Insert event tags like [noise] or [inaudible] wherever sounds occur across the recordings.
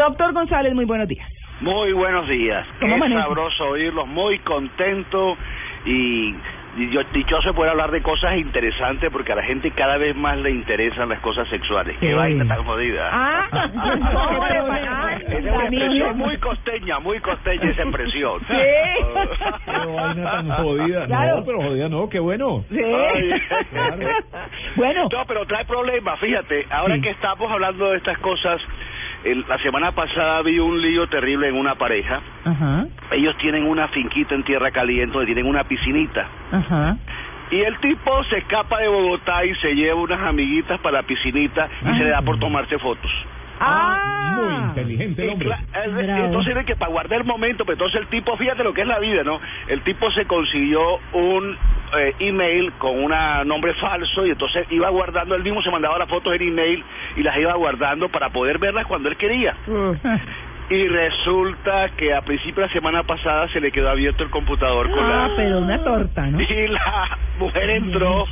Doctor González, muy buenos días. Muy buenos días. ¿Cómo Qué sabroso oírlos, muy contento y, yo, dichoso de poder hablar de cosas interesantes porque a la gente cada vez más le interesan las cosas sexuales. Qué vaina tan jodida. Ah, ¿cómo le va? Esa es una expresión muy costeña, muy costeña esa expresión. Sí. [laughs] Qué vaina tan jodida. Claro. No, pero jodida no, qué bueno. Sí. Ay. Claro. [laughs] Bueno, No, pero trae problemas, fíjate, ahora Sí. que estamos hablando de estas cosas, el- la semana pasada vi un lío terrible en una pareja. ajá, Ellos tienen una finquita en Tierra Caliente donde tienen una piscinita. ajá. Y el tipo se escapa de Bogotá y se lleva unas amiguitas para la piscinita y Ah. se le da por tomarse fotos. Ah, muy inteligente el hombre. entonces es que para guardar el momento, pero entonces el tipo, fíjate lo que es la vida, ¿no? El tipo se consiguió un eh, email con un nombre falso y entonces iba guardando, él mismo se mandaba las fotos en email y las iba guardando para poder verlas cuando él quería. [laughs] Y resulta que a principio de la semana pasada se le quedó abierto el computador con Ah, la... pero una torta, ¿no? [laughs] Y la mujer entró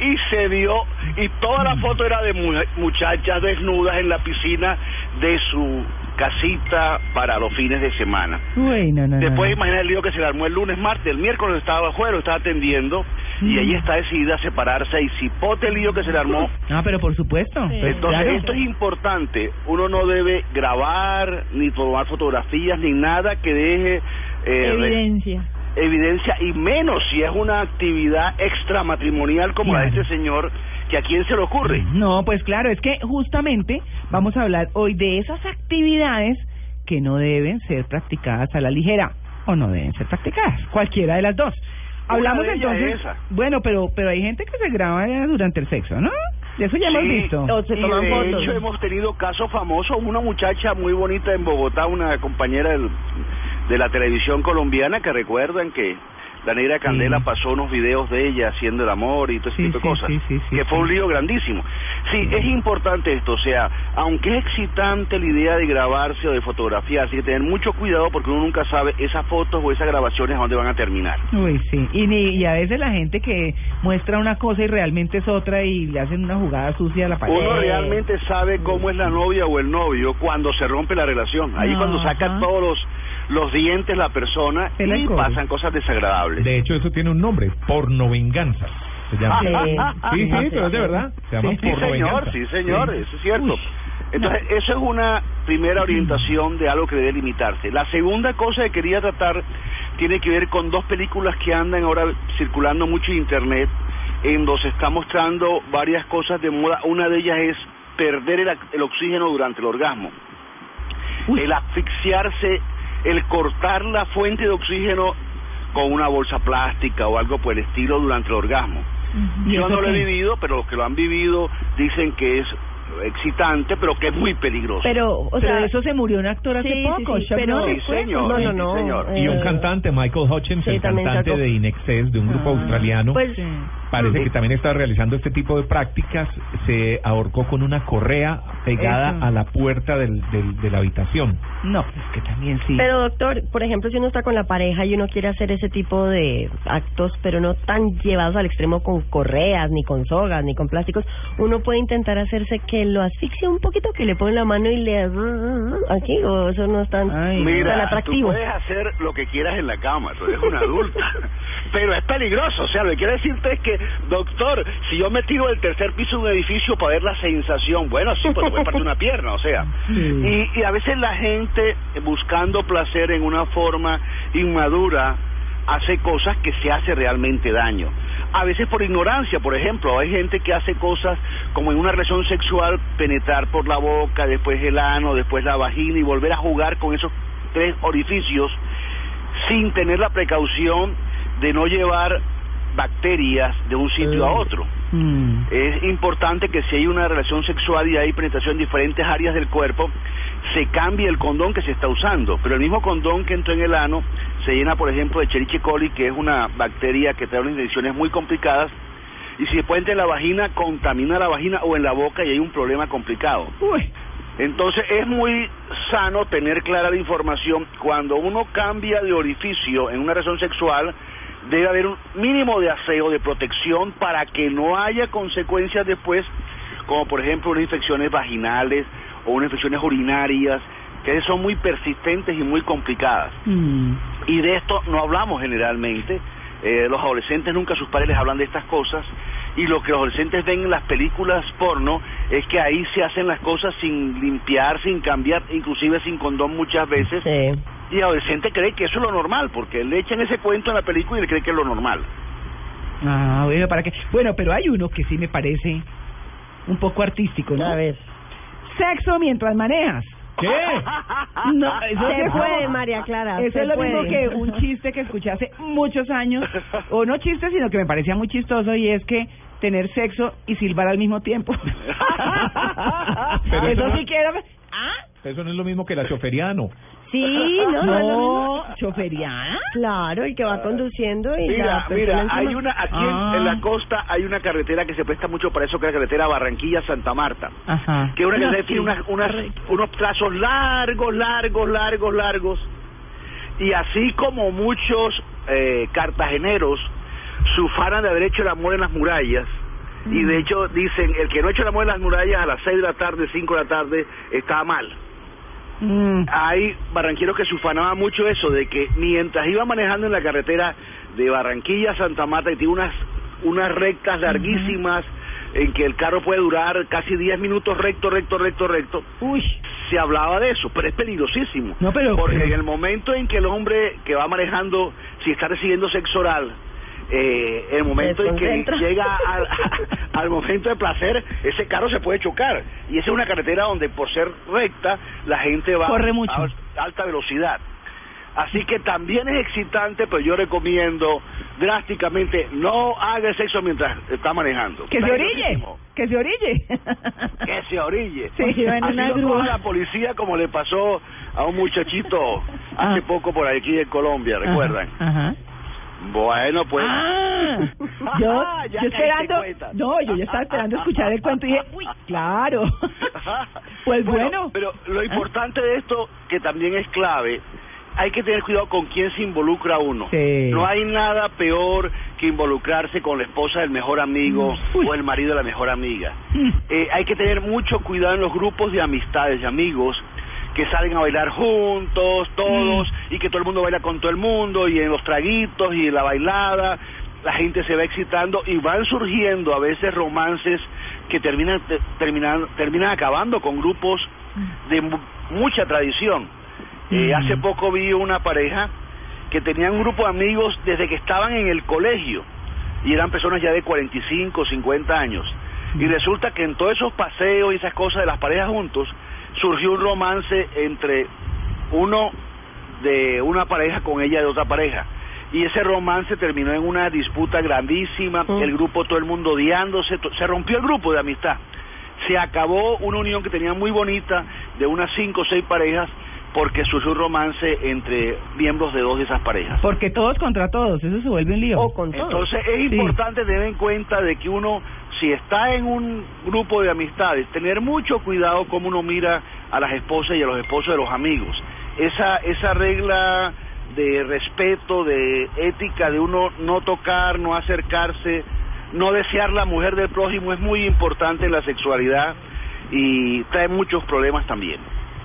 y se vio, y toda la foto era de mu- muchachas desnudas en la piscina de su casita para los fines de semana. Uy, no, no, Después no. imagina el lío que se le armó el lunes, martes, el miércoles estaba afuera, estaba atendiendo, y ella está decidida a separarse, y cipote el lío que se le armó. Ah, pero por supuesto. pues, Entonces, claro. esto es importante. Uno no debe grabar, ni tomar fotografías, ni nada que deje eh, Evidencia. evidencia, y menos si es una actividad extramatrimonial como la de este señor, que a quién se le ocurre. No, pues claro, es que justamente vamos a hablar hoy de esas actividades que no deben ser practicadas a la ligera o no deben ser practicadas, cualquiera de las dos. Una Hablamos entonces, es bueno, pero pero hay gente que se graba durante el sexo, ¿no? De eso ya hemos visto. O se y toman de fotos. hecho hemos tenido casos famosos, una muchacha muy bonita en Bogotá, una compañera del- de la televisión colombiana que recuerdan que la negra Candela Sí. pasó unos videos de ella haciendo el amor y todo ese Sí, tipo de cosas, sí, sí, sí, que fue un lío grandísimo. Sí, es importante esto, o sea, aunque es excitante la idea de grabarse o de fotografiarse, hay que tener mucho cuidado porque uno nunca sabe esas fotos o esas grabaciones a dónde van a terminar. Uy, sí. Y, ni, y a veces la gente que muestra una cosa y realmente es otra y le hacen una jugada sucia a la pareja. Uno realmente sabe cómo es la novia o el novio cuando se rompe la relación. Ahí cuando saca Ajá. todos los, los dientes la persona el y pasan cosas desagradables. De hecho, eso tiene un nombre, pornovenganza. Se llama. Sí. Sí, sí, pero es de verdad. Se llama Sí, Sí, señor, pornovenganza. sí, señor, Sí. eso es cierto. Uy, Entonces, eso es una primera orientación de algo que debe limitarse. La segunda cosa que quería tratar tiene que ver con dos películas que andan ahora circulando mucho en Internet, en donde se está mostrando varias cosas de moda. Una de ellas es perder el, ac- el oxígeno durante el orgasmo. Uy. El asfixiarse, el cortar la fuente de oxígeno con una bolsa plástica o algo por el estilo durante el orgasmo. ¿Y Yo no lo he vivido, pero los que lo han vivido dicen que es excitante, pero que es muy peligroso. Pero, o sea, de eso se murió un actor hace sí, sí, poco, sí, Chuck pero- Sí, señor. no, no, sí, no. señor. Y un eh, cantante, Michael Hutchins, sí, el cantante sacó- de Inexcess, de un grupo Ah. australiano, Pues, Sí. parece que también está realizando este tipo de prácticas. Se ahorcó con una correa pegada Eso. a la puerta del, del- de la habitación. No, es que también sí. Pero doctor, por ejemplo, si uno está con la pareja y uno quiere hacer ese tipo de actos, pero no tan llevados al extremo con correas, ni con sogas, ni con plásticos, uno puede intentar hacerse que lo asfixie un poquito, que le pone la mano y le aquí, o eso no es tan, Ay, tan Mira, tú atractivo. puedes hacer lo que quieras en la cama, tú eres una adulta, [laughs] pero es peligroso, o sea, lo que quiero decirte es que, doctor, si yo me tiro del tercer piso de un edificio para ver la sensación, bueno, sí, pues te puede partir una pierna, o sea, Sí. y, y a veces la gente buscando placer en una forma inmadura hace cosas que se hace realmente daño. A veces por ignorancia, por ejemplo, hay gente que hace cosas como en una relación sexual, penetrar por la boca, después el ano, después la vagina y volver a jugar con esos tres orificios sin tener la precaución de no llevar bacterias de un sitio a otro. Mm. Es importante que si hay una relación sexual y hay penetración en diferentes áreas del cuerpo, se cambie el condón que se está usando. Pero el mismo condón que entró en el ano se llena, por ejemplo, de Escherichia coli, que es una bacteria que trae unas infecciones muy complicadas. Y si después entra en la vagina, contamina la vagina o en la boca y hay un problema complicado. Uy. Entonces es muy sano tener clara la información. Cuando uno cambia de orificio en una relación sexual, debe haber un mínimo de aseo, de protección, para que no haya consecuencias después, como por ejemplo unas infecciones vaginales o unas infecciones urinarias, que son muy persistentes y muy complicadas. Mm. Y de esto no hablamos generalmente. Eh, los adolescentes nunca sus padres les hablan de estas cosas y lo que los adolescentes ven en las películas porno es que ahí se hacen las cosas sin limpiar, sin cambiar, inclusive sin condón muchas veces. Sí. Y el adolescente cree que eso es lo normal, porque le echan ese cuento en la película y le cree que es lo normal. Ah, bueno, ¿para qué? Bueno, pero hay uno que sí me parece un poco artístico, ¿no? A ver. Sexo mientras manejas. ¿Qué? No, eso Se es puede, como- María Clara. Eso es lo puede. mismo que un chiste que escuché hace muchos años, o no chiste, sino que me parecía muy chistoso, y es que tener sexo y silbar al mismo tiempo. [laughs] Pero eso eso sí no- era... ¿Ah? Eso no es lo mismo que la choferiano. Sí, no, [laughs] no, es lo mismo. No, choferiana. Claro, el que va conduciendo y Mira, la mira, hay una aquí en- Ah. en, la costa hay una carretera que se presta mucho para eso, que es la carretera Barranquilla-Santa Marta. Ajá. que es una No, carretera sí, tiene unas, unas, unos trazos largos, largos, largos, largos. Y así como muchos eh, cartageneros se ufanan de haber hecho el amor en las murallas, y de hecho dicen, el que no ha hecho el amor en las murallas a las 6 de la tarde, 5 de la tarde, está mal. Mm. Hay barranqueros que se mucho eso, de que mientras iba manejando en la carretera de Barranquilla a Santa Marta, y tiene unas, unas rectas larguísimas, en que el carro puede durar casi 10 minutos recto, recto, recto, recto, Uy. se hablaba de eso, pero es peligrosísimo. No, pero- Porque pero- en el momento en que el hombre que va manejando, si está recibiendo sexo oral, eh, el momento en que llega al, [laughs] al momento de placer, ese carro se puede chocar. Y esa es una carretera donde por ser recta, la gente va Corre mucho. a alta velocidad. Así que también es excitante, pero yo recomiendo drásticamente no haga sexo mientras está manejando. Que se orille. Que se orille. Que se orille. Sí, Así lo grúa. la policía como le pasó a un muchachito hace Ah. poco por aquí en Colombia, ¿recuerdan? Ajá. ajá. Bueno, pues... Ah, [laughs] yo, ya yo esperando, no, yo ya estaba esperando escuchar el cuento y dije, [laughs] uy, claro. [laughs] Pues bueno. Pero lo importante de esto, que también es clave, hay que tener cuidado con quién se involucra uno. Sí. No hay nada peor que involucrarse con la esposa del mejor amigo Mm. Uy. o el marido de la mejor amiga. Mm. Eh, hay que tener mucho cuidado en los grupos de amistades, de amigos, que salen a bailar juntos, todos, Mm. y que todo el mundo baila con todo el mundo, y en los traguitos y en la bailada, la gente se va excitando y van surgiendo a veces romances que terminan te- terminan terminan acabando con grupos de mu- mucha tradición. Eh, Mm. hace poco vi una pareja que tenían un grupo de amigos desde que estaban en el colegio y eran personas ya de 45, 50 años. Y resulta que en todos esos paseos y esas cosas de las parejas juntos surgió un romance entre uno de una pareja con ella de otra pareja. Y ese romance terminó en una disputa grandísima, Mm. el grupo, todo el mundo odiándose, se rompió el grupo de amistad. Se acabó una unión que tenía muy bonita de unas cinco o seis parejas porque surgió un romance entre miembros de dos de esas parejas. Porque todos contra todos, eso se vuelve un lío. O con todo. Entonces es Sí. importante tener en cuenta de que uno, si está en un grupo de amistades, tener mucho cuidado cómo uno mira a las esposas y a los esposos de los amigos. Esa, esa regla de respeto, de ética, de uno no tocar, no acercarse, no desear la mujer del prójimo es muy importante en la sexualidad y trae muchos problemas también.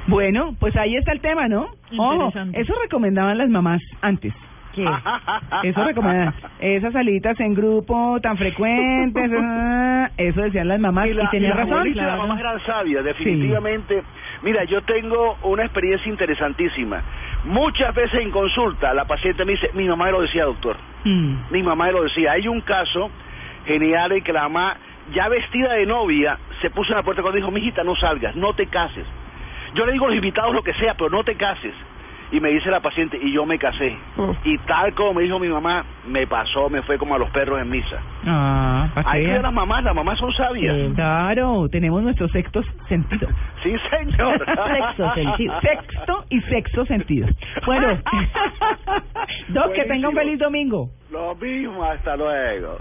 Bueno, pues ahí está el tema, ¿no? Ojo, eso recomendaban las mamás antes. ¿Qué? [laughs] Eso recomendaban. Esas salidas en grupo tan frecuentes, [laughs] ah, eso decían las mamás y, la- razón. las mamás eran sabias, definitivamente. Mira, yo tengo una experiencia interesantísima. Muchas veces en consulta la paciente me dice, mi mamá lo decía, doctor. Mm. Mi mamá lo decía. Hay un caso genial en que la mamá, ya vestida de novia, se puso en la puerta cuando dijo, mijita, no salgas, no te cases. Yo le digo a los invitados lo que sea, pero no te cases. Y me dice la paciente, y yo me casé. Mm. Y tal como me dijo mi mamá, me pasó, me fue como a los perros en misa. Ah, que ver las mamás, las mamás son sabias. Sí. Claro, tenemos nuestro sexto sentido. [laughs] Sí, señor. [laughs] Sexto sentido. Sexto y sexto sentido. Bueno, [laughs] Doc, que tenga un Buenísimo. feliz domingo. Lo mismo, hasta luego.